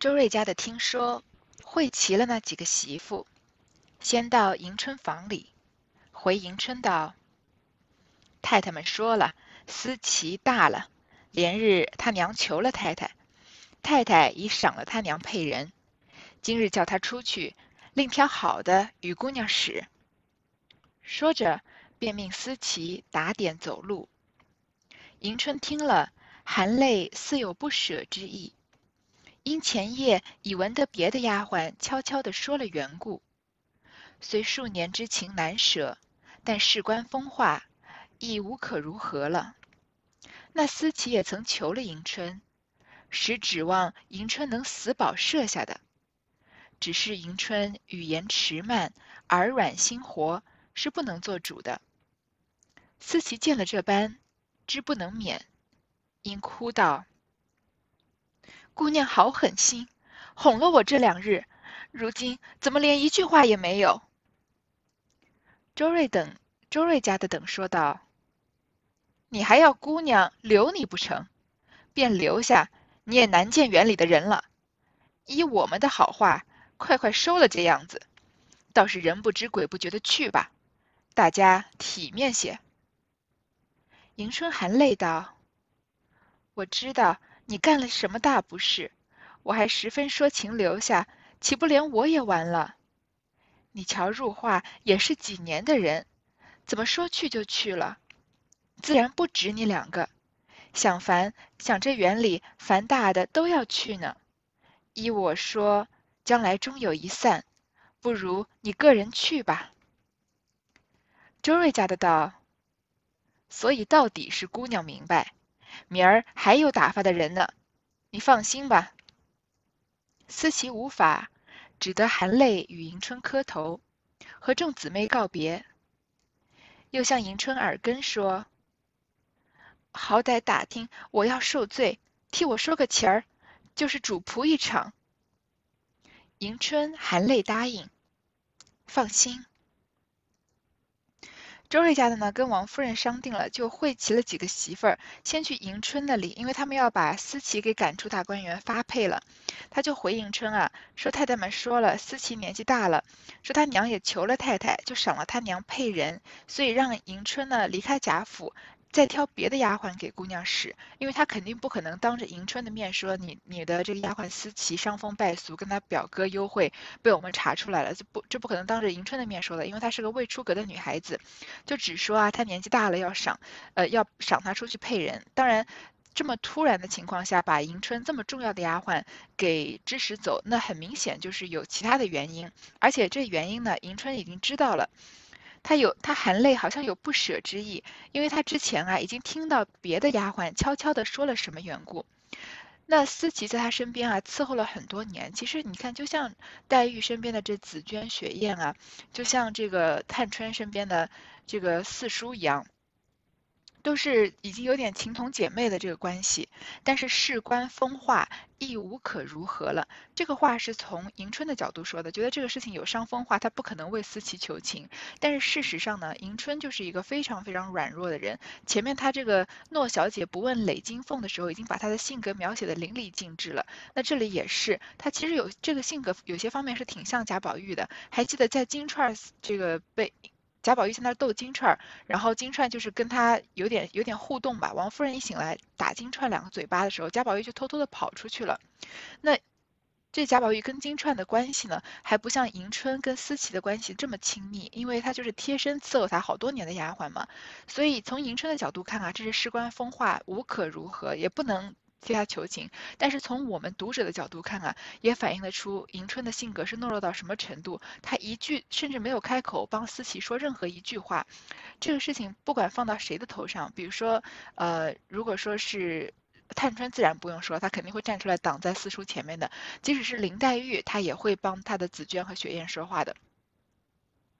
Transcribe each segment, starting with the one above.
周瑞家的听说，会齐了那几个媳妇，先到迎春房里，回迎春道：“太太们说了，思齐大了，连日他娘求了太太，太太已赏了他娘配人，今日叫他出去，另挑好的与姑娘使。”说着，便命思琪打点走路。迎春听了，含泪似有不舍之意。因前夜已闻得别的丫鬟悄悄地说了缘故，虽数年之情难舍，但事关风化，亦无可如何了。那思琪也曾求了迎春，实指望迎春能死保设下的，只是迎春语言迟慢，耳软心活，是不能做主的。思琪见了这般，知不能免，因哭道。姑娘好狠心，哄了我这两日，如今怎么连一句话也没有？周瑞等周瑞家的等说道：“你还要姑娘留你不成？便留下，你也难见园里的人了。依我们的好话，快快收了这样子，倒是人不知鬼不觉的去吧，大家体面些。”迎春含泪道：“我知道。”你干了什么大不是？我还十分说情留下，岂不连我也完了？你瞧入画也是几年的人，怎么说去就去了？自然不止你两个，想凡想这园里凡大的都要去呢。依我说，将来终有一散，不如你个人去吧。周瑞家的道，所以到底是姑娘明白。明儿还有打发的人呢，你放心吧。思琪无法，只得含泪与迎春磕头，和众姊妹告别，又向迎春耳根说：“好歹打听我要受罪，替我说个情儿，就是主仆一场。”迎春含泪答应：“放心。”周瑞家的呢，跟王夫人商定了，就汇齐了几个媳妇儿，先去迎春那里，因为他们要把思琪给赶出大观园发配了。他就回迎春啊，说太太们说了，思琪年纪大了，说他娘也求了太太，就赏了他娘配人，所以让迎春呢离开贾府。再挑别的丫鬟给姑娘使，因为他肯定不可能当着迎春的面说你你的这个丫鬟思琪伤风败俗，跟她表哥幽会被我们查出来了，这不这不可能当着迎春的面说的，因为她是个未出阁的女孩子，就只说啊她年纪大了要赏，呃要赏她出去配人。当然这么突然的情况下，把迎春这么重要的丫鬟给支使走，那很明显就是有其他的原因，而且这原因呢，迎春已经知道了。他有他含泪，好像有不舍之意，因为他之前啊已经听到别的丫鬟悄悄地说了什么缘故。那思琪在他身边啊伺候了很多年，其实你看，就像黛玉身边的这紫鹃、雪雁啊，就像这个探春身边的这个四叔一样。都是已经有点情同姐妹的这个关系，但是事关风化，亦无可如何了。这个话是从迎春的角度说的，觉得这个事情有伤风化，她不可能为思琪求情。但是事实上呢，迎春就是一个非常非常软弱的人。前面她这个诺小姐不问累金凤的时候，已经把她的性格描写的淋漓尽致了。那这里也是，她其实有这个性格，有些方面是挺像贾宝玉的。还记得在金钏儿这个被。贾宝玉在那儿逗金钏，然后金钏就是跟他有点有点互动吧。王夫人一醒来打金钏两个嘴巴的时候，贾宝玉就偷偷的跑出去了。那这贾宝玉跟金钏的关系呢，还不像迎春跟思琪的关系这么亲密，因为他就是贴身伺候他好多年的丫鬟嘛。所以从迎春的角度看啊，这是事关风化，无可如何，也不能。替他求情，但是从我们读者的角度看啊，也反映得出迎春的性格是懦弱到什么程度。他一句甚至没有开口帮思琪说任何一句话，这个事情不管放到谁的头上，比如说，呃，如果说是探春，自然不用说，她肯定会站出来挡在四叔前面的。即使是林黛玉，她也会帮她的紫鹃和雪雁说话的。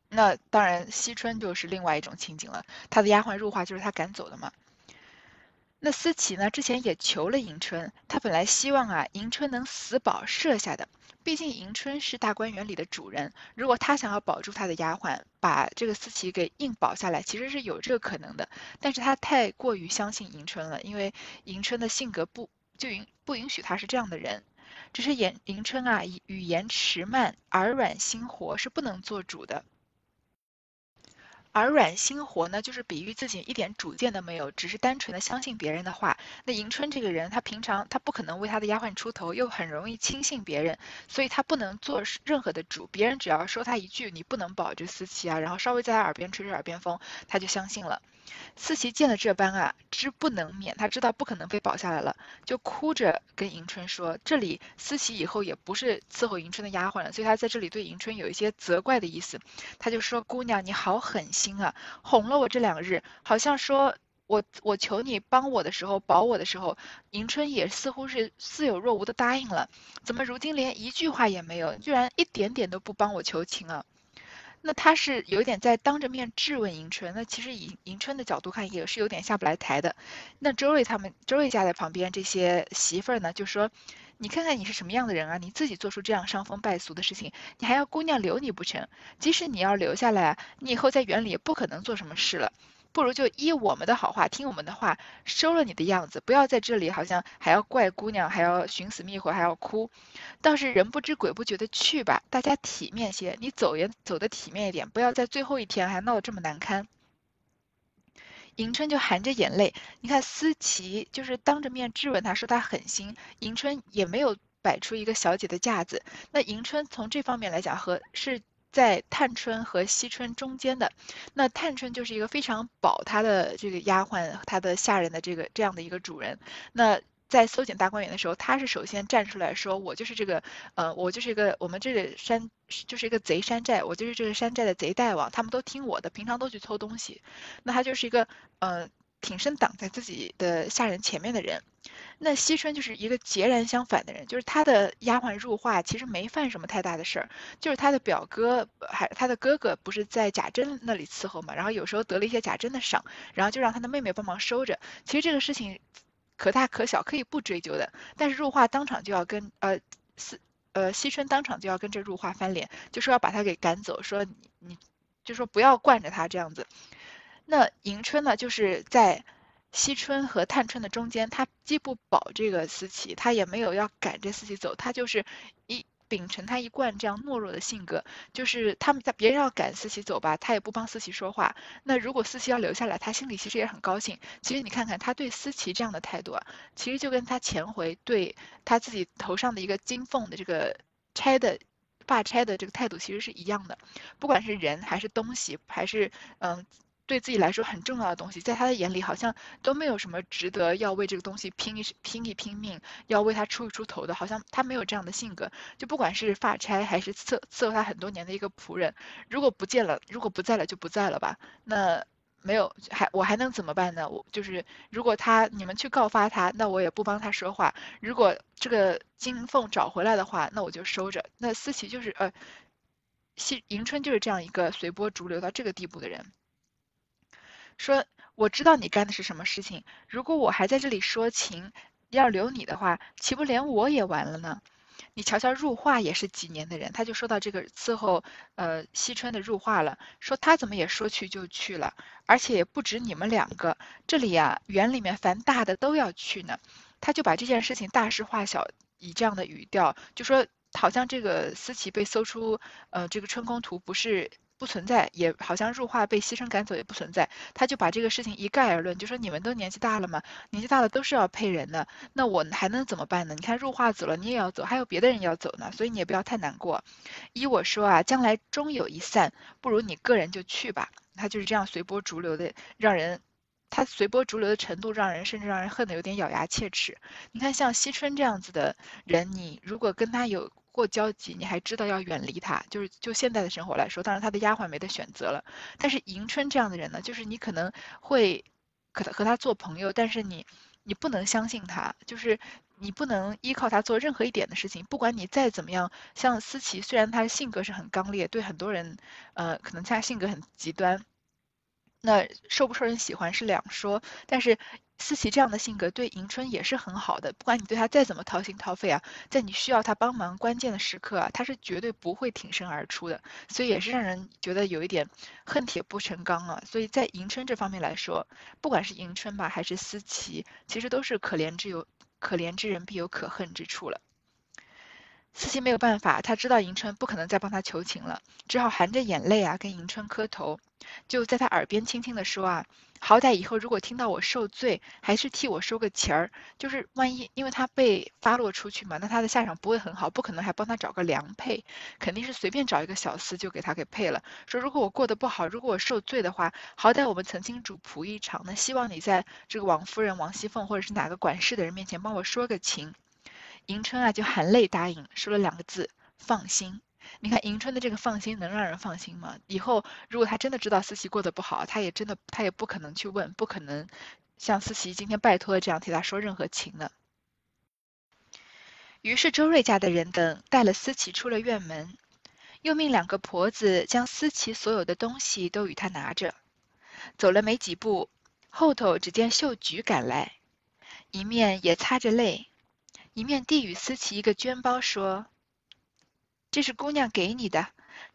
那当然，惜春就是另外一种情景了，她的丫鬟入画就是她赶走的嘛。那思琪呢？之前也求了迎春，她本来希望啊，迎春能死保设下的。毕竟迎春是大观园里的主人，如果她想要保住她的丫鬟，把这个思琪给硬保下来，其实是有这个可能的。但是她太过于相信迎春了，因为迎春的性格不就允不允许她是这样的人。只是言迎春啊，语言迟慢，耳软心活，是不能做主的。而软心活呢，就是比喻自己一点主见都没有，只是单纯的相信别人的话。那迎春这个人，他平常他不可能为他的丫鬟出头，又很容易轻信别人，所以他不能做任何的主。别人只要说他一句，你不能保这思琪啊，然后稍微在他耳边吹吹耳边风，他就相信了。思琪见了这般啊，知不能免，他知道不可能被保下来了，就哭着跟迎春说：“这里思琪以后也不是伺候迎春的丫鬟了。”所以他在这里对迎春有一些责怪的意思。他就说：“姑娘，你好狠心啊，哄了我这两日，好像说我我求你帮我的时候，保我的时候，迎春也似乎是似有若无的答应了，怎么如今连一句话也没有，居然一点点都不帮我求情啊？”那他是有点在当着面质问迎春，那其实以迎春的角度看也是有点下不来台的。那周瑞他们，周瑞家在旁边这些媳妇儿呢，就说：“你看看你是什么样的人啊？你自己做出这样伤风败俗的事情，你还要姑娘留你不成？即使你要留下来，你以后在园里也不可能做什么事了。”不如就依我们的好话，听我们的话，收了你的样子，不要在这里好像还要怪姑娘，还要寻死觅活，还要哭。倒是人不知鬼不觉的去吧，大家体面些，你走也走得体面一点，不要在最后一天还闹得这么难堪。迎春就含着眼泪，你看思琪就是当着面质问他说他狠心，迎春也没有摆出一个小姐的架子。那迎春从这方面来讲和是。在探春和惜春中间的，那探春就是一个非常保她的这个丫鬟、她的下人的这个这样的一个主人。那在搜检大观园的时候，她是首先站出来说：“我就是这个，呃，我就是一个我们这个山就是一个贼山寨，我就是这个山寨的贼大王，他们都听我的，平常都去偷东西。”那她就是一个，呃。挺身挡在自己的下人前面的人，那惜春就是一个截然相反的人，就是他的丫鬟入画其实没犯什么太大的事儿，就是他的表哥还他的哥哥不是在贾珍那里伺候嘛，然后有时候得了一些贾珍的赏，然后就让他的妹妹帮忙收着。其实这个事情可大可小，可以不追究的，但是入画当场就要跟呃四呃惜春当场就要跟这入画翻脸，就说要把他给赶走，说你你就说不要惯着他这样子。那迎春呢，就是在惜春和探春的中间，她既不保这个思琪，她也没有要赶着思琪走，她就是一秉承她一贯这样懦弱的性格，就是他们在别人要赶思琪走吧，她也不帮思琪说话。那如果思琪要留下来，她心里其实也很高兴。其实你看看她对思琪这样的态度啊，其实就跟她前回对她自己头上的一个金凤的这个钗的发钗的这个态度其实是一样的，不管是人还是东西，还是嗯。对自己来说很重要的东西，在他的眼里好像都没有什么值得要为这个东西拼一拼一拼命，要为他出一出头的，好像他没有这样的性格。就不管是发差还是伺伺候他很多年的一个仆人，如果不见了，如果不在了就不在了吧。那没有还我还能怎么办呢？我就是如果他你们去告发他，那我也不帮他说话。如果这个金凤找回来的话，那我就收着。那思琪就是呃，惜迎春就是这样一个随波逐流到这个地步的人。说我知道你干的是什么事情，如果我还在这里说情，要留你的话，岂不连我也完了呢？你瞧瞧入画也是几年的人，他就说到这个伺候呃惜春的入画了，说他怎么也说去就去了，而且也不止你们两个，这里呀园里面凡大的都要去呢，他就把这件事情大事化小，以这样的语调就说，好像这个思琪被搜出呃这个春宫图不是。不存在，也好像入画被牺牲赶走也不存在，他就把这个事情一概而论，就说你们都年纪大了嘛，年纪大了都是要配人的，那我还能怎么办呢？你看入画走了，你也要走，还有别的人要走呢，所以你也不要太难过。依我说啊，将来终有一散，不如你个人就去吧。他就是这样随波逐流的，让人他随波逐流的程度，让人甚至让人恨得有点咬牙切齿。你看像惜春这样子的人，你如果跟他有。过交集，你还知道要远离他，就是就现在的生活来说，当然他的丫鬟没得选择了。但是迎春这样的人呢，就是你可能会和他和他做朋友，但是你你不能相信他，就是你不能依靠他做任何一点的事情。不管你再怎么样，像思琪，虽然他的性格是很刚烈，对很多人，呃，可能他性格很极端，那受不受人喜欢是两说，但是。思琪这样的性格对迎春也是很好的，不管你对她再怎么掏心掏肺啊，在你需要她帮忙关键的时刻啊，她是绝对不会挺身而出的，所以也是让人觉得有一点恨铁不成钢啊。所以在迎春这方面来说，不管是迎春吧，还是思琪，其实都是可怜之有可怜之人必有可恨之处了。思琪没有办法，他知道迎春不可能再帮他求情了，只好含着眼泪啊跟迎春磕头，就在他耳边轻轻地说啊。好歹以后如果听到我受罪，还是替我收个钱儿。就是万一因为他被发落出去嘛，那他的下场不会很好，不可能还帮他找个良配，肯定是随便找一个小厮就给他给配了。说如果我过得不好，如果我受罪的话，好歹我们曾经主仆一场，那希望你在这个王夫人、王熙凤或者是哪个管事的人面前帮我说个情。迎春啊就含泪答应，说了两个字：放心。你看迎春的这个放心能让人放心吗？以后如果他真的知道思琪过得不好，他也真的他也不可能去问，不可能像思琪今天拜托的这样替他说任何情的。于是周瑞家的人等带了思琪出了院门，又命两个婆子将思琪所有的东西都与他拿着。走了没几步，后头只见秀菊赶来，一面也擦着泪，一面递与思琪一个绢包，说。这是姑娘给你的，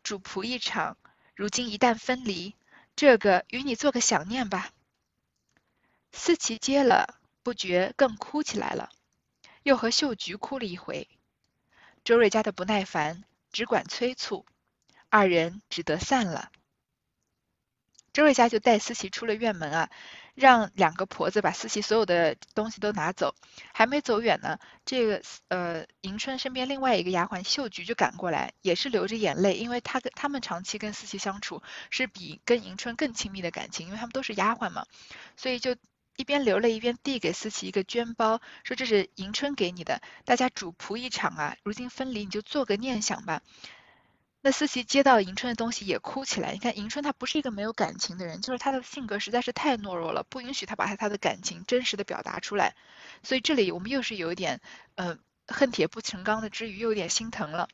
主仆一场，如今一旦分离，这个与你做个想念吧。思琪接了，不觉更哭起来了，又和秀菊哭了一回。周瑞家的不耐烦，只管催促，二人只得散了。周瑞家就带思琪出了院门啊。让两个婆子把思琪所有的东西都拿走，还没走远呢，这个呃迎春身边另外一个丫鬟秀菊就赶过来，也是流着眼泪，因为她跟他们长期跟思琪相处是比跟迎春更亲密的感情，因为他们都是丫鬟嘛，所以就一边流泪一边递给思琪一个绢包，说这是迎春给你的，大家主仆一场啊，如今分离，你就做个念想吧。那思琪接到迎春的东西也哭起来。你看迎春她不是一个没有感情的人，就是她的性格实在是太懦弱了，不允许她把她她的感情真实的表达出来。所以这里我们又是有一点，呃，恨铁不成钢的之余，又有点心疼了。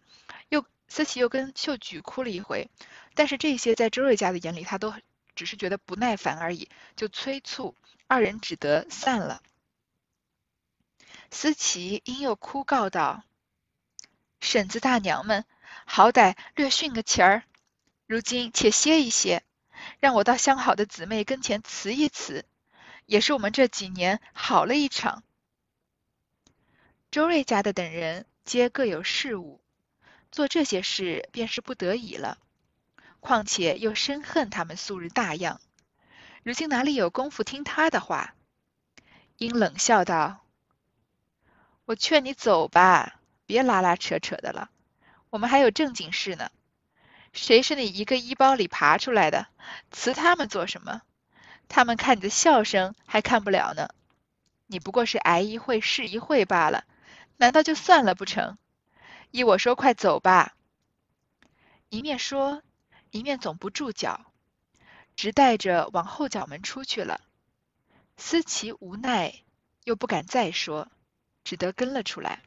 又思琪又跟秀菊哭了一回，但是这些在周瑞家的眼里，他都只是觉得不耐烦而已，就催促二人只得散了。思琪因又哭告道：“婶子大娘们。”好歹略训个情儿，如今且歇一歇，让我到相好的姊妹跟前辞一辞，也是我们这几年好了一场。周瑞家的等人皆各有事务，做这些事便是不得已了。况且又深恨他们素日大样，如今哪里有功夫听他的话？因冷笑道：“我劝你走吧，别拉拉扯扯的了。”我们还有正经事呢，谁是你一个衣包里爬出来的？辞他们做什么？他们看你的笑声还看不了呢。你不过是挨一会是一会罢了，难道就算了不成？依我说，快走吧。一面说，一面总不住脚，直带着往后脚门出去了。思琪无奈，又不敢再说，只得跟了出来。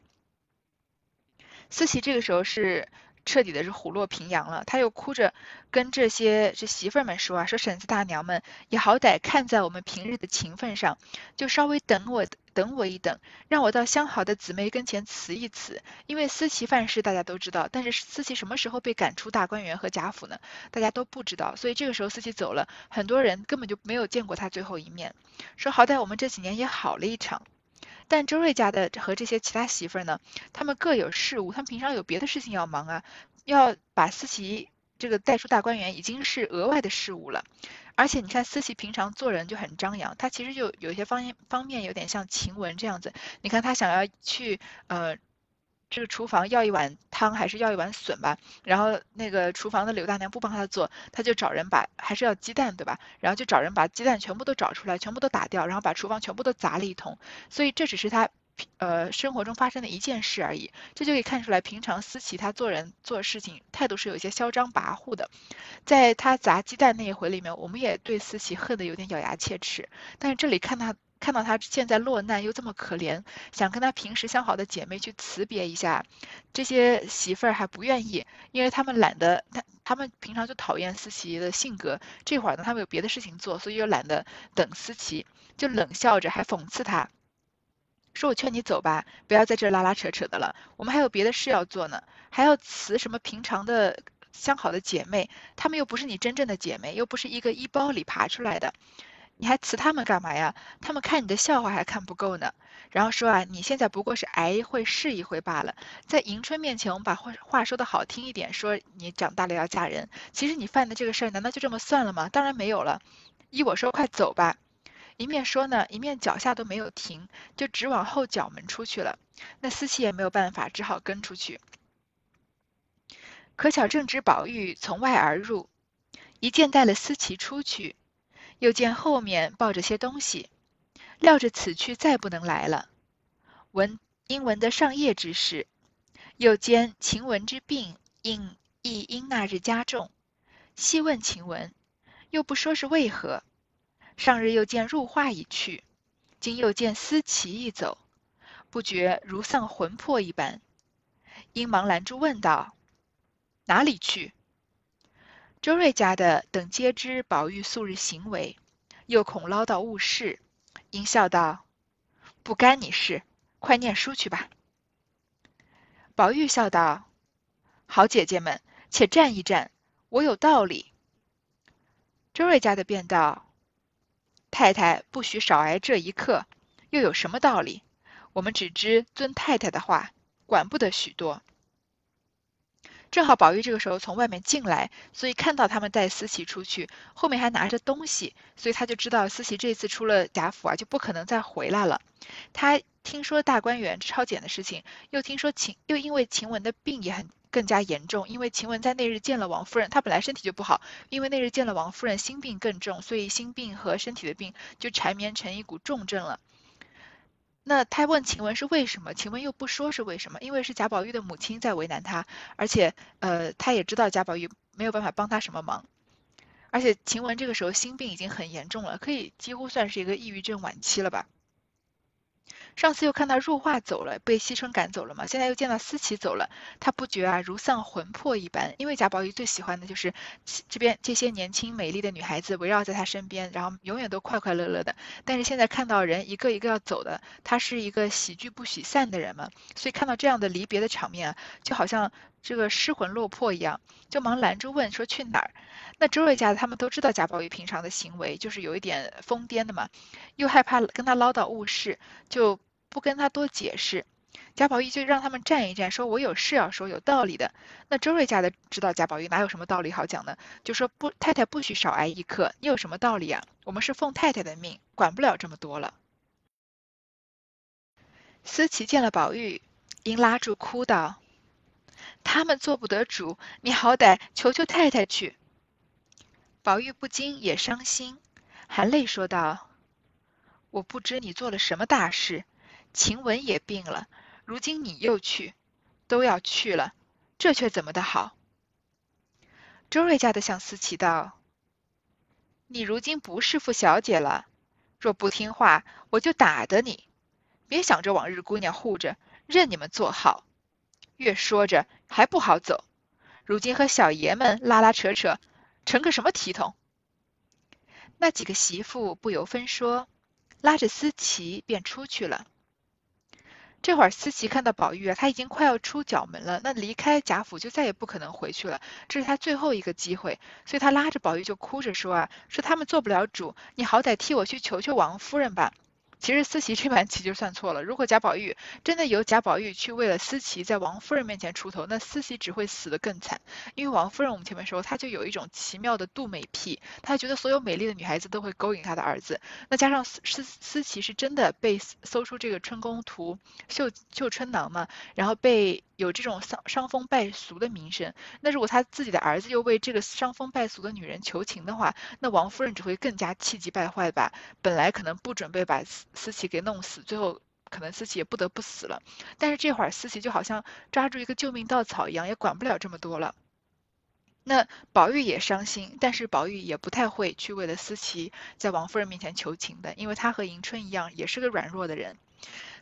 思琪这个时候是彻底的是虎落平阳了，他又哭着跟这些这媳妇儿们说啊，说婶子大娘们也好歹看在我们平日的情分上，就稍微等我等我一等，让我到相好的姊妹跟前辞一辞。因为思琪犯事大家都知道，但是思琪什么时候被赶出大观园和贾府呢？大家都不知道，所以这个时候思琪走了，很多人根本就没有见过他最后一面。说好歹我们这几年也好了一场。但周瑞家的和这些其他媳妇儿呢，他们各有事务，他们平常有别的事情要忙啊，要把思琪这个带出大观园已经是额外的事务了。而且你看思琪平常做人就很张扬，她其实就有些方方面有点像晴雯这样子。你看她想要去呃。这个厨房要一碗汤还是要一碗笋吧？然后那个厨房的刘大娘不帮他做，他就找人把还是要鸡蛋对吧？然后就找人把鸡蛋全部都找出来，全部都打掉，然后把厨房全部都砸了一通。所以这只是他呃生活中发生的一件事而已。这就可以看出来，平常思琪他做人做事情态度是有一些嚣张跋扈的。在他砸鸡蛋那一回里面，我们也对思琪恨得有点咬牙切齿。但是这里看他。看到他现在落难又这么可怜，想跟他平时相好的姐妹去辞别一下，这些媳妇儿还不愿意，因为他们懒得，他他们平常就讨厌思琪的性格，这会儿呢他们有别的事情做，所以又懒得等思琪，就冷笑着还讽刺他，说我劝你走吧，不要在这拉拉扯扯的了，我们还有别的事要做呢，还要辞什么平常的相好的姐妹，她们又不是你真正的姐妹，又不是一个衣包里爬出来的。你还辞他们干嘛呀？他们看你的笑话还看不够呢。然后说啊，你现在不过是挨一回是一回罢了。在迎春面前，我们把话话说的好听一点，说你长大了要嫁人。其实你犯的这个事儿，难道就这么算了吗？当然没有了。依我说，快走吧。一面说呢，一面脚下都没有停，就直往后角门出去了。那思琪也没有办法，只好跟出去。可巧正值宝玉从外而入，一见带了思琪出去，又见后面抱着些东西，料着此去再不能来了。闻因闻得上夜之事，又兼晴雯之病应亦因那日加重，细问晴雯，又不说是为何。上日又见入画已去，今又见思琪一走，不觉如丧魂魄一般，因忙拦住问道。哪里去？周瑞家的等皆知宝玉素日行为，又恐唠叨误事，因笑道：“不干你事，快念书去吧。”宝玉笑道：“好姐姐们，且站一站，我有道理。”周瑞家的便道：“太太不许少挨这一刻，又有什么道理？我们只知遵太太的话，管不得许多。”正好宝玉这个时候从外面进来，所以看到他们带思琪出去，后面还拿着东西，所以他就知道思琪这次出了贾府啊，就不可能再回来了。他听说大观园抄检的事情，又听说晴，又因为晴雯的病也很更加严重，因为晴雯在那日见了王夫人，她本来身体就不好，因为那日见了王夫人，心病更重，所以心病和身体的病就缠绵成一股重症了。那他问晴雯是为什么？晴雯又不说是为什么，因为是贾宝玉的母亲在为难他，而且，呃，他也知道贾宝玉没有办法帮他什么忙，而且晴雯这个时候心病已经很严重了，可以几乎算是一个抑郁症晚期了吧。上次又看到入画走了，被惜春赶走了嘛？现在又见到思琪走了，他不觉啊如丧魂魄一般。因为贾宝玉最喜欢的就是这边这些年轻美丽的女孩子围绕在他身边，然后永远都快快乐乐的。但是现在看到人一个一个要走的，他是一个喜剧不喜散的人嘛，所以看到这样的离别的场面啊，就好像这个失魂落魄一样，就忙拦住问说去哪儿？那周瑞家他们都知道贾宝玉平常的行为就是有一点疯癫的嘛，又害怕跟他唠叨误事，就。不跟他多解释，贾宝玉就让他们站一站，说我有事要说，有道理的。那周瑞家的知道贾宝玉哪有什么道理好讲的，就说不，太太不许少挨一刻，你有什么道理啊？我们是奉太太的命，管不了这么多了。思琪见了宝玉，因拉住哭道：“他们做不得主，你好歹求求太太去。”宝玉不禁也伤心，含泪说道：“我不知你做了什么大事。”晴雯也病了，如今你又去，都要去了，这却怎么的好？周瑞家的向思琪道：“你如今不是傅小姐了，若不听话，我就打得你。别想着往日姑娘护着，任你们做好。越说着还不好走，如今和小爷们拉拉扯扯，成个什么体统？”那几个媳妇不由分说，拉着思琪便出去了。这会儿思琪看到宝玉啊，他已经快要出角门了，那离开贾府就再也不可能回去了，这是他最后一个机会，所以他拉着宝玉就哭着说啊，说他们做不了主，你好歹替我去求求王夫人吧。其实思琪这盘棋就算错了。如果贾宝玉真的由贾宝玉去为了思琪在王夫人面前出头，那思琪只会死得更惨。因为王夫人我们前面说，她就有一种奇妙的妒美癖，她觉得所有美丽的女孩子都会勾引她的儿子。那加上思思思琪是真的被搜出这个春宫图绣绣春囊嘛，然后被。有这种伤伤风败俗的名声，那如果他自己的儿子又为这个伤风败俗的女人求情的话，那王夫人只会更加气急败坏吧。本来可能不准备把思琪给弄死，最后可能思琪也不得不死了。但是这会儿思琪就好像抓住一个救命稻草一样，也管不了这么多了。那宝玉也伤心，但是宝玉也不太会去为了思琪在王夫人面前求情的，因为他和迎春一样，也是个软弱的人。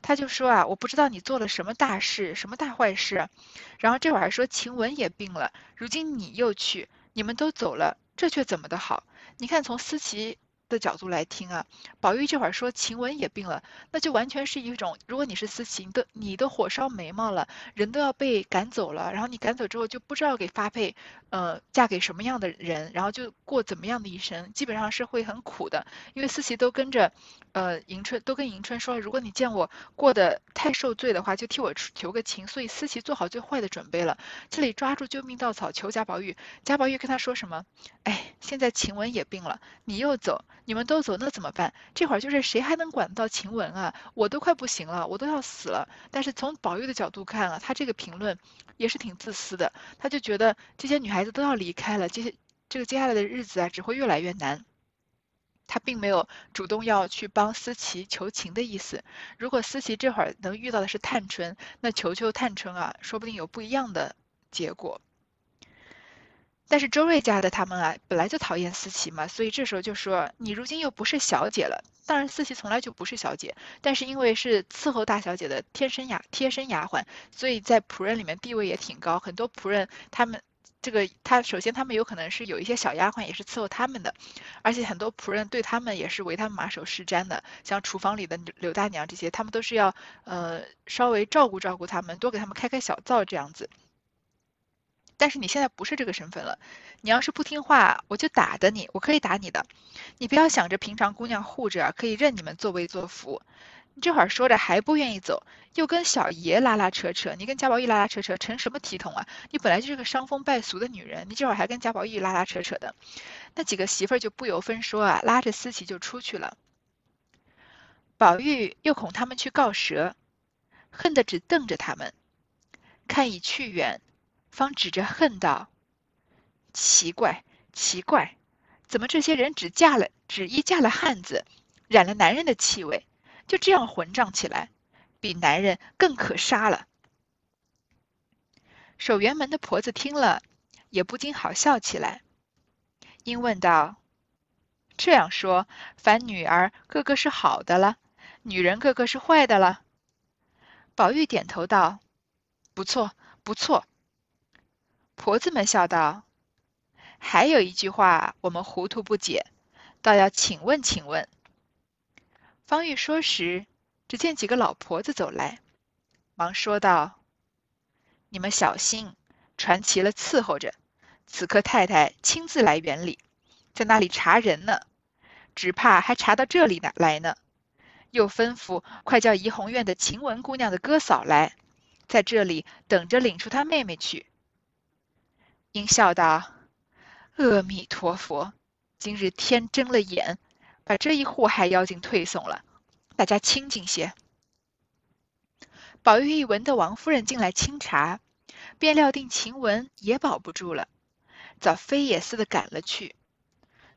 他就说啊，我不知道你做了什么大事，什么大坏事。然后这会儿还说晴雯也病了，如今你又去，你们都走了，这却怎么的好？你看从思琪的角度来听啊，宝玉这会儿说晴雯也病了，那就完全是一种，如果你是思琪，你的你的火烧眉毛了，人都要被赶走了，然后你赶走之后就不知道给发配，呃，嫁给什么样的人，然后就过怎么样的一生，基本上是会很苦的，因为思琪都跟着，呃，迎春都跟迎春说，如果你见我过得太受罪的话，就替我求个情，所以思琪做好最坏的准备了，这里抓住救命稻草求贾宝玉，贾宝玉跟他说什么？哎，现在晴雯也病了，你又走。你们都走，那怎么办？这会儿就是谁还能管到晴雯啊？我都快不行了，我都要死了。但是从宝玉的角度看啊，他这个评论也是挺自私的。他就觉得这些女孩子都要离开了，这些这个接下来的日子啊，只会越来越难。他并没有主动要去帮思琪求情的意思。如果思琪这会儿能遇到的是探春，那求求探春啊，说不定有不一样的结果。但是周瑞家的他们啊，本来就讨厌思琪嘛，所以这时候就说你如今又不是小姐了。当然，思琪从来就不是小姐，但是因为是伺候大小姐的贴身丫贴身丫鬟，所以在仆人里面地位也挺高。很多仆人他们这个他首先他们有可能是有一些小丫鬟也是伺候他们的，而且很多仆人对他们也是为他们马首是瞻的。像厨房里的刘大娘这些，他们都是要呃稍微照顾照顾他们，多给他们开开小灶这样子。但是你现在不是这个身份了，你要是不听话，我就打的你，我可以打你的。你不要想着平常姑娘护着，可以任你们作威作福。你这会儿说着还不愿意走，又跟小爷拉拉扯扯，你跟贾宝玉拉拉扯扯，成什么体统啊？你本来就是个伤风败俗的女人，你这会儿还跟贾宝玉拉拉扯扯的，那几个媳妇儿就不由分说啊，拉着思琪就出去了。宝玉又恐他们去告蛇，恨得只瞪着他们，看已去远。方指着恨道：“奇怪，奇怪，怎么这些人只嫁了，只一嫁了汉子，染了男人的气味，就这样混账起来，比男人更可杀了。”守园门的婆子听了，也不禁好笑起来，因问道：“这样说，凡女儿个个是好的了，女人个个是坏的了？”宝玉点头道：“不错，不错。”婆子们笑道：“还有一句话，我们糊涂不解，倒要请问请问。”方玉说时，只见几个老婆子走来，忙说道：“你们小心，传齐了伺候着。此刻太太亲自来园里，在那里查人呢，只怕还查到这里呢来呢。又吩咐快叫怡红院的晴雯姑娘的哥嫂来，在这里等着领出她妹妹去。”应笑道：“阿弥陀佛，今日天睁了眼，把这一祸害妖精退送了，大家清静些。”宝玉一闻得王夫人进来清茶，便料定晴雯也保不住了，早飞也似的赶了去，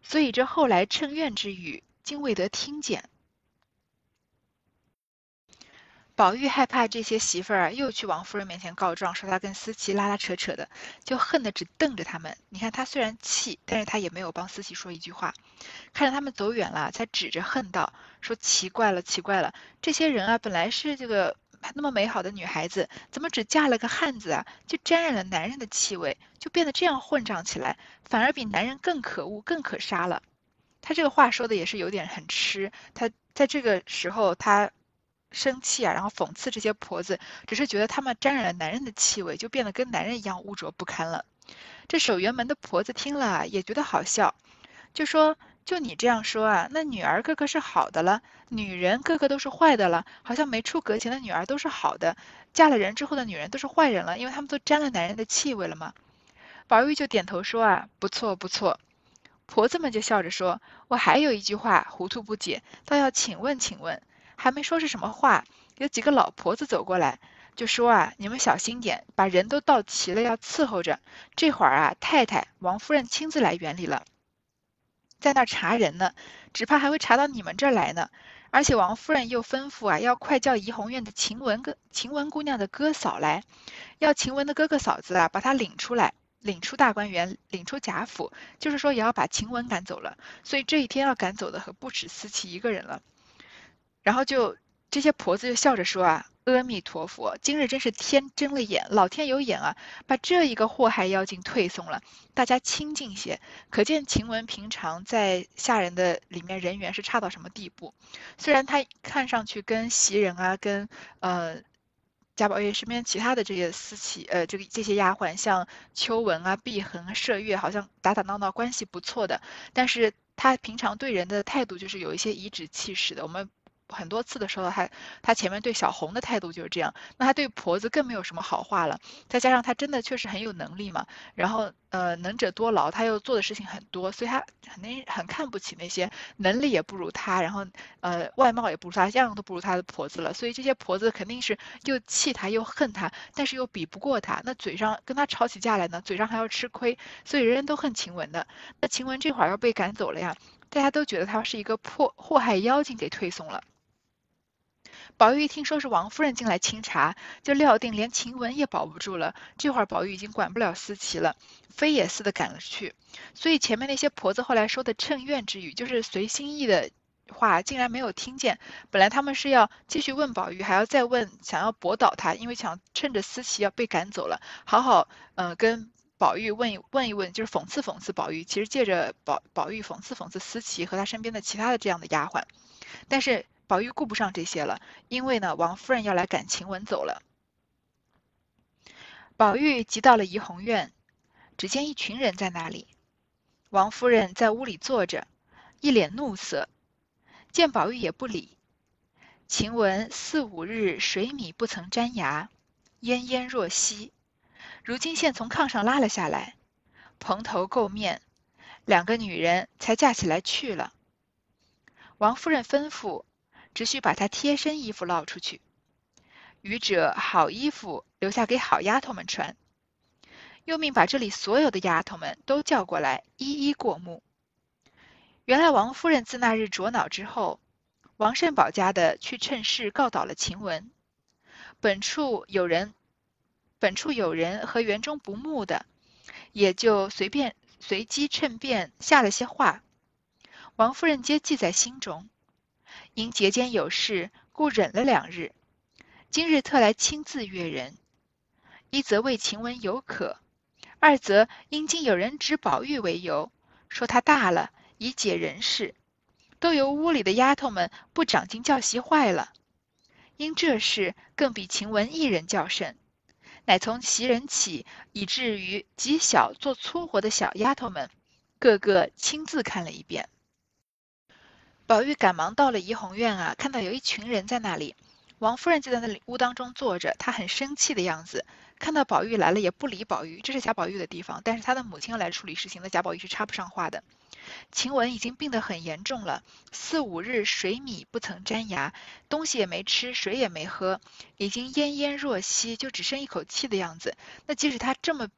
所以这后来趁怨之语，竟未得听见。宝玉害怕这些媳妇儿啊又去王夫人面前告状，说他跟思琪拉拉扯扯的，就恨得只瞪着他们。你看他虽然气，但是他也没有帮思琪说一句话。看着他们走远了，才指着恨道：“说奇怪了，奇怪了，这些人啊，本来是这个那么美好的女孩子，怎么只嫁了个汉子啊？就沾染了男人的气味，就变得这样混账起来，反而比男人更可恶、更可杀了。”他这个话说的也是有点很痴。他在这个时候他。生气啊，然后讽刺这些婆子，只是觉得她们沾染了男人的气味，就变得跟男人一样污浊不堪了。这守园门的婆子听了也觉得好笑，就说：“就你这样说啊，那女儿个个是好的了，女人个个都是坏的了，好像没出阁前的女儿都是好的，嫁了人之后的女人都是坏人了，因为她们都沾了男人的气味了吗？”宝玉就点头说：“啊，不错不错。”婆子们就笑着说：“我还有一句话糊涂不解，倒要请问请问。”还没说是什么话，有几个老婆子走过来，就说啊，你们小心点，把人都到齐了，要伺候着。这会儿啊，太太王夫人亲自来园里了，在那查人呢，只怕还会查到你们这儿来呢。而且王夫人又吩咐啊，要快叫怡红院的晴雯哥、晴雯姑娘的哥嫂来，要晴雯的哥哥嫂子啊，把她领出来，领出大观园，领出贾府，就是说也要把晴雯赶走了。所以这一天要赶走的可不止思琪一个人了。然后就这些婆子就笑着说啊，阿弥陀佛，今日真是天睁了眼，老天有眼啊，把这一个祸害妖精退送了，大家清静些。可见晴雯平常在下人的里面人缘是差到什么地步。虽然她看上去跟袭人啊，跟呃贾宝玉身边其他的这些私企呃这个这些丫鬟，像秋纹啊、碧痕、麝月，好像打打闹闹关系不错的，但是她平常对人的态度就是有一些颐指气使的。我们。很多次的时候，他他前面对小红的态度就是这样，那他对婆子更没有什么好话了。再加上他真的确实很有能力嘛，然后呃能者多劳，他又做的事情很多，所以他肯定很看不起那些能力也不如他，然后呃外貌也不如他，样样都不如他的婆子了。所以这些婆子肯定是又气他又恨他，但是又比不过他，那嘴上跟他吵起架来呢，嘴上还要吃亏，所以人人都恨晴雯的。那晴雯这会儿要被赶走了呀，大家都觉得他是一个破祸害妖精给推送了。宝玉一听说是王夫人进来清查，就料定连晴雯也保不住了。这会儿宝玉已经管不了思琪了，飞也似的赶了去。所以前面那些婆子后来说的趁怨之语，就是随心意的话，竟然没有听见。本来他们是要继续问宝玉，还要再问，想要驳倒他，因为想趁着思琪要被赶走了，好好呃跟宝玉问一问一问，就是讽刺讽刺宝玉。其实借着宝宝玉讽刺讽刺思琪和他身边的其他的这样的丫鬟，但是。宝玉顾不上这些了，因为呢，王夫人要来赶晴雯走了。宝玉急到了怡红院，只见一群人在那里。王夫人在屋里坐着，一脸怒色，见宝玉也不理。晴雯四五日水米不曾沾牙，奄奄若息，如今现从炕上拉了下来，蓬头垢面，两个女人才架起来去了。王夫人吩咐。只需把她贴身衣服捞出去，余者好衣服留下给好丫头们穿。又命把这里所有的丫头们都叫过来，一一过目。原来王夫人自那日着恼之后，王善宝家的去趁势告倒了晴雯。本处有人，本处有人和园中不睦的，也就随便随机趁便下了些话。王夫人皆记在心中。因节间有事，故忍了两日。今日特来亲自阅人，一则为晴雯有可，二则因今有人指宝玉为由，说他大了，已解人事，都由屋里的丫头们不长进教习坏了。因这事更比晴雯一人较甚，乃从袭人起，以至于极小做粗活的小丫头们，个个亲自看了一遍。宝玉赶忙到了怡红院啊，看到有一群人在那里，王夫人就在那里屋当中坐着，她很生气的样子。看到宝玉来了也不理宝玉，这是贾宝玉的地方，但是他的母亲要来处理事情，那贾宝玉是插不上话的。晴雯已经病得很严重了，四五日水米不曾沾牙，东西也没吃，水也没喝，已经奄奄若息，就只剩一口气的样子。那即使他这么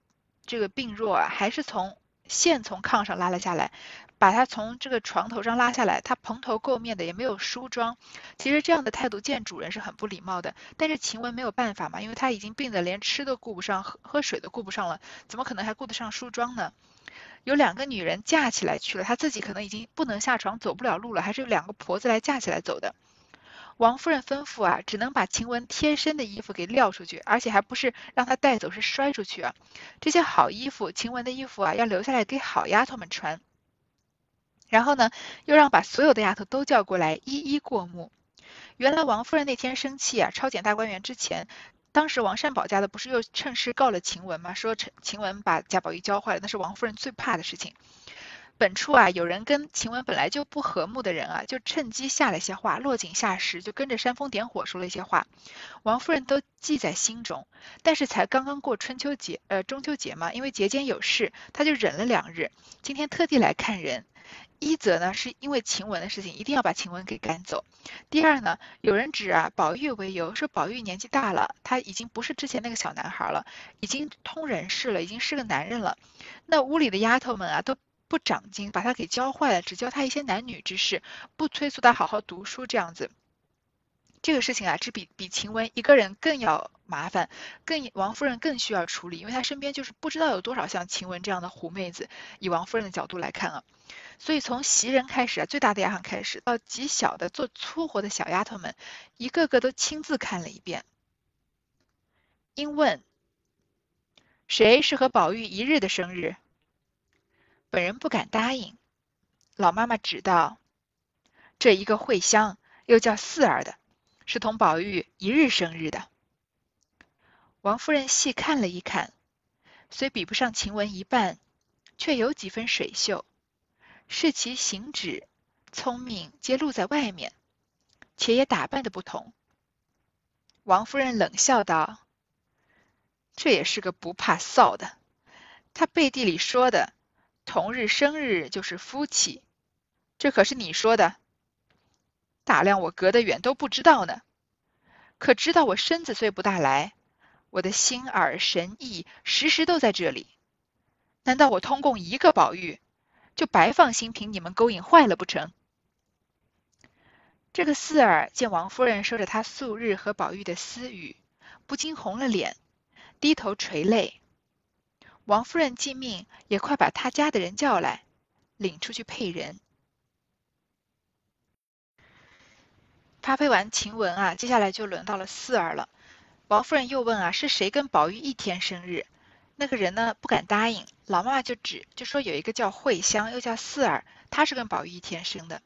这个病弱啊，还是从现从炕上拉了下来。把他从这个床头上拉下来，他蓬头垢面的，也没有梳妆。其实这样的态度见主人是很不礼貌的。但是晴雯没有办法嘛，因为他已经病得连吃都顾不上，喝喝水都顾不上了，怎么可能还顾得上梳妆呢？有两个女人架起来去了，她自己可能已经不能下床，走不了路了，还是有两个婆子来架起来走的。王夫人吩咐啊，只能把晴雯贴身的衣服给撂出去，而且还不是让她带走，是摔出去啊。这些好衣服，晴雯的衣服啊，要留下来给好丫头们穿。然后呢，又让把所有的丫头都叫过来，一一过目。原来王夫人那天生气啊，抄检大观园之前，当时王善保家的不是又趁势告了晴雯吗？说陈晴雯把贾宝玉教坏了，那是王夫人最怕的事情。本处啊，有人跟晴雯本来就不和睦的人啊，就趁机下了些话，落井下石，就跟着煽风点火说了一些话。王夫人都记在心中，但是才刚刚过春秋节，呃中秋节嘛，因为节间有事，她就忍了两日，今天特地来看人。一则呢，是因为晴雯的事情，一定要把晴雯给赶走；第二呢，有人指啊宝玉为由，说宝玉年纪大了，他已经不是之前那个小男孩了，已经通人事了，已经是个男人了。那屋里的丫头们啊都不长进，把他给教坏了，只教他一些男女之事，不催促他好好读书这样子。这个事情啊，是比比晴雯一个人更要麻烦，更王夫人更需要处理，因为她身边就是不知道有多少像晴雯这样的狐妹子。以王夫人的角度来看啊。所以从袭人开始啊，最大的丫鬟开始，到极小的做粗活的小丫头们，一个个都亲自看了一遍。因问：“谁是和宝玉一日的生日？”本人不敢答应。老妈妈指道：“这一个慧香，又叫四儿的，是同宝玉一日生日的。”王夫人细看了一看，虽比不上晴雯一半，却有几分水秀，是其行止、聪明皆露在外面，且也打扮的不同。王夫人冷笑道：“这也是个不怕臊的。他背地里说的，同日生日就是夫妻，这可是你说的。打量我隔得远都不知道呢，可知道我身子虽不大来，我的心耳神意时时都在这里。难道我通共一个宝玉，就白放心凭你们勾引坏了不成？”这个四儿见王夫人说着她素日和宝玉的私语，不禁红了脸，低头垂泪。王夫人既命也快把他家的人叫来，领出去配人。发配完晴雯啊，接下来就轮到了四儿了。王夫人又问啊，是谁跟宝玉一天生日？那个人呢不敢答应，老妈妈就指就说有一个叫慧香，又叫四儿，她是跟宝玉一天生的。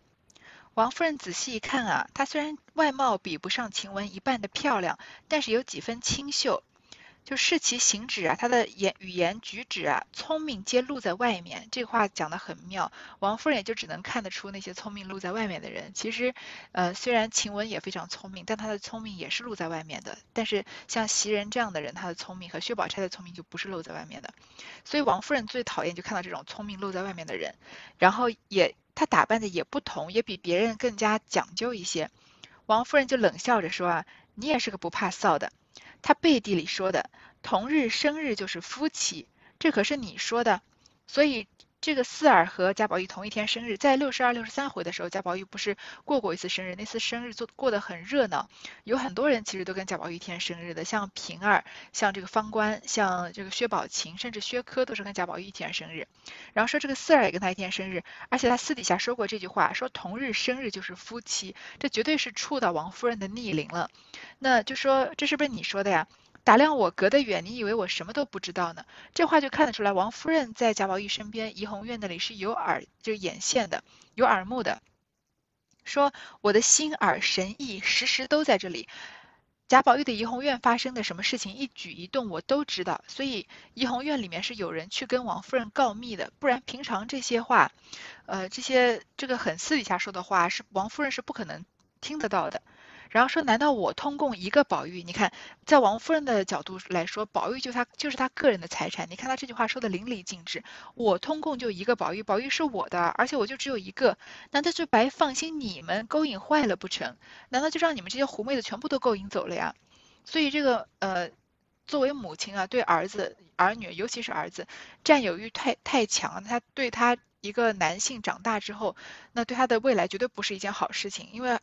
王夫人仔细一看啊，她虽然外貌比不上晴雯一半的漂亮，但是有几分清秀。就视其行止啊，她的言语言举止啊，聪明皆露在外面。这话讲得很妙，王夫人也就只能看得出那些聪明露在外面的人。其实，呃，虽然晴雯也非常聪明，但她的聪明也是露在外面的。但是像袭人这样的人，她的聪明和薛宝钗的聪明就不是露在外面的。所以王夫人最讨厌就看到这种聪明露在外面的人，然后也她打扮的也不同，也比别人更加讲究一些。王夫人就冷笑着说啊，你也是个不怕臊的。他背地里说的同日生日就是夫妻，这可是你说的，所以这个四儿和贾宝玉同一天生日，在六十二、六十三回的时候，贾宝玉不是过过一次生日，那次生日做过得很热闹，有很多人其实都跟贾宝玉一天生日的，像平儿、像这个方官、像这个薛宝琴，甚至薛科都是跟贾宝玉一天生日。然后说这个四儿也跟他一天生日，而且他私底下说过这句话，说同日生日就是夫妻，这绝对是触到王夫人的逆鳞了。那就说这是不是你说的呀？打量我隔得远，你以为我什么都不知道呢？这话就看得出来，王夫人在贾宝玉身边，怡红院那里是有耳，就是眼线的，有耳目的。说我的心耳神意时时都在这里，贾宝玉的怡红院发生的什么事情，一举一动我都知道。所以怡红院里面是有人去跟王夫人告密的，不然平常这些话，呃，这些这个很私底下说的话，是王夫人是不可能听得到的。然后说，难道我通共一个宝玉？你看，在王夫人的角度来说，宝玉就他就是他个人的财产。你看他这句话说的淋漓尽致，我通共就一个宝玉，宝玉是我的，而且我就只有一个，难道就白放心你们勾引坏了不成？难道就让你们这些狐媚的全部都勾引走了呀？所以这个呃，作为母亲啊，对儿子儿女，尤其是儿子，占有欲太太强，他对他一个男性长大之后，那对他的未来绝对不是一件好事情，因为。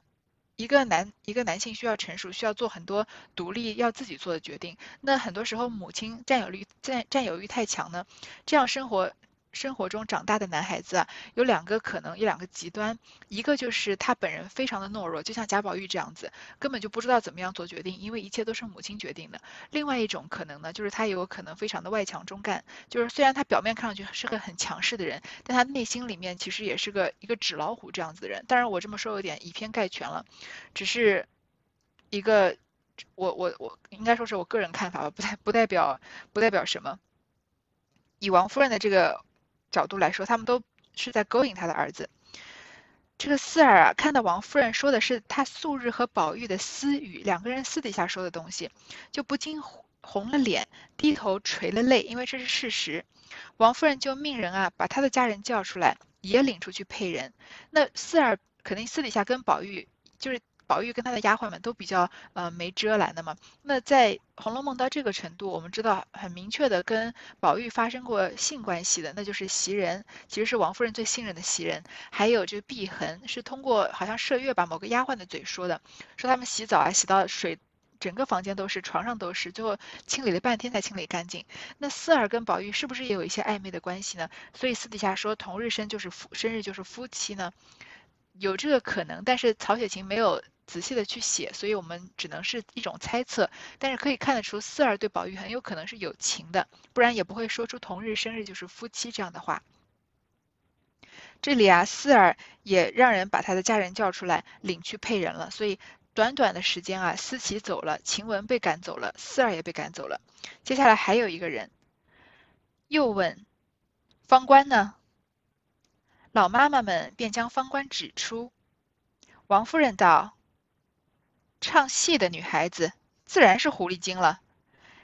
一个男一个男性需要成熟，需要做很多独立要自己做的决定。那很多时候母亲占有欲占占有欲太强呢，这样生活。生活中长大的男孩子啊，有两个可能，有两个极端，一个就是他本人非常的懦弱，就像贾宝玉这样子，根本就不知道怎么样做决定，因为一切都是母亲决定的。另外一种可能呢，就是他有可能非常的外强中干，就是虽然他表面看上去是个很强势的人，但他内心里面其实也是个一个纸老虎这样子的人。当然我这么说有点以偏概全了，只是一个我我我应该说是我个人看法吧，不代不代表不代表什么。以王夫人的这个。角度来说，他们都是在勾引他的儿子。这个四儿啊，看到王夫人说的是他素日和宝玉的私语，两个人私底下说的东西，就不禁红了脸，低头垂了泪，因为这是事实。王夫人就命人啊，把他的家人叫出来，也领出去配人。那四儿肯定私底下跟宝玉就是。宝玉跟他的丫鬟们都比较呃没遮拦的嘛。那在《红楼梦》到这个程度，我们知道很明确的跟宝玉发生过性关系的，那就是袭人，其实是王夫人最信任的袭人。还有这个碧痕，是通过好像麝月把某个丫鬟的嘴说的，说他们洗澡啊洗到水整个房间都是，床上都是，最后清理了半天才清理干净。那四儿跟宝玉是不是也有一些暧昧的关系呢？所以私底下说同日生就是夫生日就是夫妻呢？有这个可能，但是曹雪芹没有。仔细的去写，所以我们只能是一种猜测。但是可以看得出，四儿对宝玉很有可能是有情的，不然也不会说出同日生日就是夫妻这样的话。这里啊，四儿也让人把他的家人叫出来领去配人了，所以短短的时间啊，思琪走了，晴雯被赶走了，四儿也被赶走了。接下来还有一个人，又问方官呢？老妈妈们便将方官指出。王夫人道：“唱戏的女孩子自然是狐狸精了。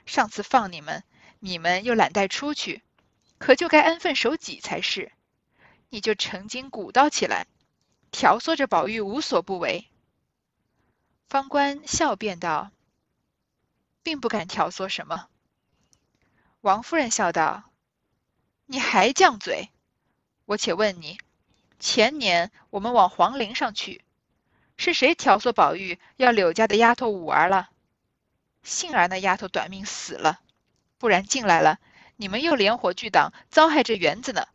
上次放你们，你们又懒带出去，可就该安分守己才是。”你就成精鼓捣起来，挑唆着宝玉无所不为。方官笑辩道：“并不敢挑唆什么。”王夫人笑道：“你还犟嘴！我且问你，前年我们往皇陵上去，是谁挑唆宝玉要柳家的丫头五儿了？幸而那丫头短命死了，不然进来了，你们又连火聚党，糟害这园子呢。”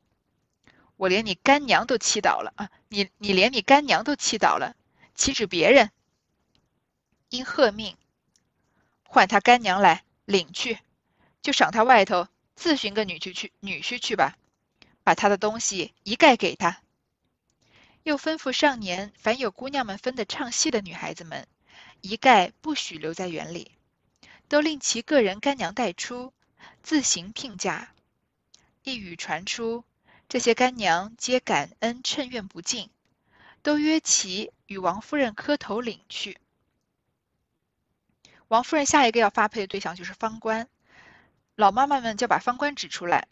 我连你干娘都气倒了啊！你你连你干娘都气倒了，岂止别人？应贺命，唤他干娘来领去，就赏他外头自寻个女婿去女婿去吧，把他的东西一概给他。又吩咐上年凡有姑娘们分的唱戏的女孩子们，一概不许留在园里，都令其个人干娘带出，自行聘嫁。一语传出。这些干娘皆感恩，趁愿不尽，都约其与王夫人磕头领去。王夫人下一个要发配的对象就是方官，老妈妈们就把方官指出来。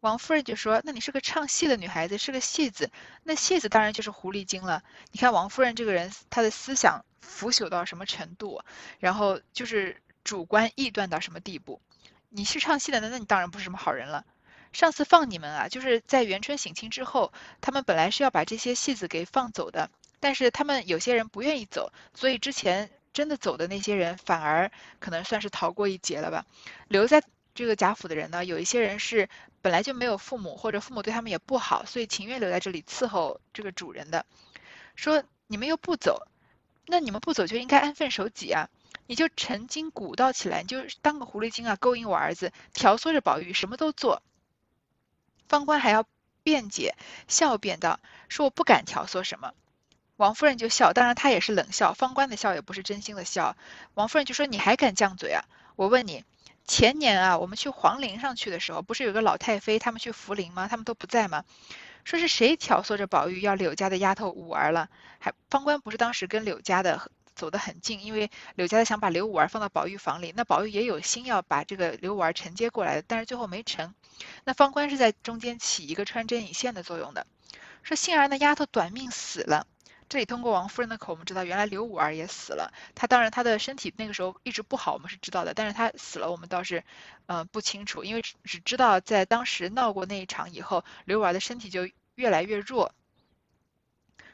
王夫人就说：“那你是个唱戏的女孩子，是个戏子，那戏子当然就是狐狸精了。你看王夫人这个人，她的思想腐朽到什么程度，然后就是主观臆断到什么地步？你是唱戏的，那那你当然不是什么好人了。”上次放你们啊，就是在元春省亲之后，他们本来是要把这些戏子给放走的，但是他们有些人不愿意走，所以之前真的走的那些人反而可能算是逃过一劫了吧。留在这个贾府的人呢，有一些人是本来就没有父母，或者父母对他们也不好，所以情愿留在这里伺候这个主人的。说你们又不走，那你们不走就应该安分守己啊。你就成精鼓捣起来，你就当个狐狸精啊，勾引我儿子，挑唆着宝玉，什么都做。方官还要辩解，笑辩道：“说我不敢挑唆什么。”王夫人就笑，当然她也是冷笑。方官的笑也不是真心的笑。王夫人就说：“你还敢犟嘴啊？我问你，前年啊，我们去皇陵上去的时候，不是有个老太妃他们去福陵吗？他们都不在吗？说是谁挑唆着宝玉要柳家的丫头五儿了？还方官不是当时跟柳家的？”走得很近，因为柳家的想把刘五儿放到宝玉房里，那宝玉也有心要把这个刘五儿承接过来的，但是最后没成。那方官是在中间起一个穿针引线的作用的。说幸而那丫头短命死了，这里通过王夫人的口，我们知道原来刘五儿也死了。她当然她的身体那个时候一直不好，我们是知道的，但是她死了我们倒是，呃不清楚，因为只只知道在当时闹过那一场以后，刘五儿的身体就越来越弱。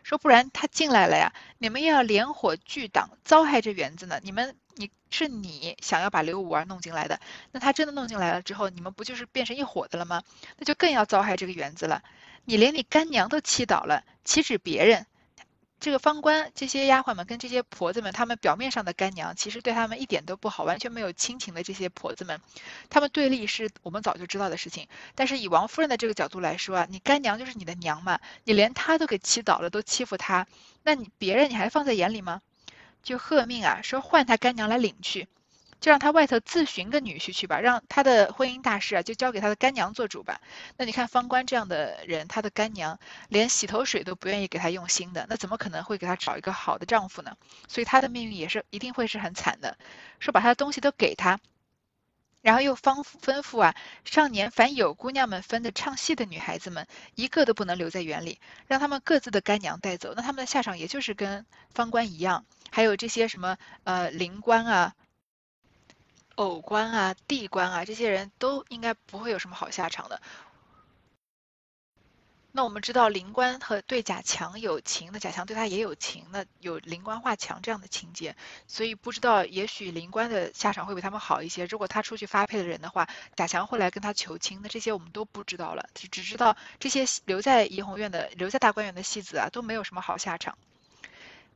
说不然他进来了呀，你们要连火聚党，糟害这园子呢。你们，你是你想要把刘五儿弄进来的，那他真的弄进来了之后，你们不就是变成一伙的了吗？那就更要糟害这个园子了。你连你干娘都气倒了，岂止别人？这个方官这些丫鬟们跟这些婆子们，她们表面上的干娘，其实对他们一点都不好，完全没有亲情的这些婆子们，他们对立是我们早就知道的事情。但是以王夫人的这个角度来说啊，你干娘就是你的娘嘛，你连她都给欺倒了，都欺负她，那你别人你还放在眼里吗？就贺命啊，说换她干娘来领去。就让他外头自寻个女婿去吧，让他的婚姻大事啊，就交给他的干娘做主吧。那你看方官这样的人，他的干娘连洗头水都不愿意给他用新的，那怎么可能会给他找一个好的丈夫呢？所以他的命运也是一定会是很惨的。说把他的东西都给他，然后又方吩咐啊，上年凡有姑娘们分的唱戏的女孩子们，一个都不能留在园里，让他们各自的干娘带走。那他们的下场也就是跟方官一样，还有这些什么呃灵官啊。偶官啊，地官啊，这些人都应该不会有什么好下场的。那我们知道灵官和对贾强有情，那贾强对他也有情，那有灵官画墙这样的情节，所以不知道也许灵官的下场会比他们好一些。如果他出去发配的人的话，贾强会来跟他求亲，那这些我们都不知道了，只只知道这些留在怡红院的、留在大观园的戏子啊，都没有什么好下场。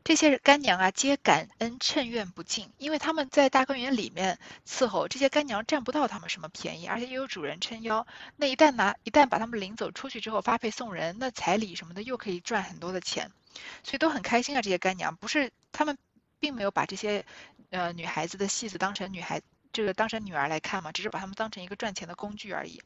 这些干娘啊，皆感恩趁怨不尽，因为他们在大观园里面伺候，这些干娘占不到他们什么便宜，而且又有主人撑腰。那一旦拿，一旦把他们领走出去之后，发配送人，那彩礼什么的又可以赚很多的钱，所以都很开心啊。这些干娘不是他们，并没有把这些呃女孩子的戏子当成女孩，这个当成女儿来看嘛，只是把他们当成一个赚钱的工具而已。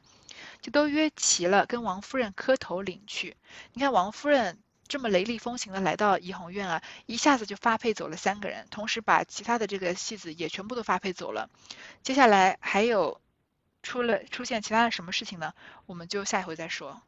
就都约齐了，跟王夫人磕头领去。你看王夫人。这么雷厉风行的来到怡红院啊，一下子就发配走了三个人，同时把其他的这个戏子也全部都发配走了。接下来还有出了出现其他的什么事情呢？我们就下一回再说。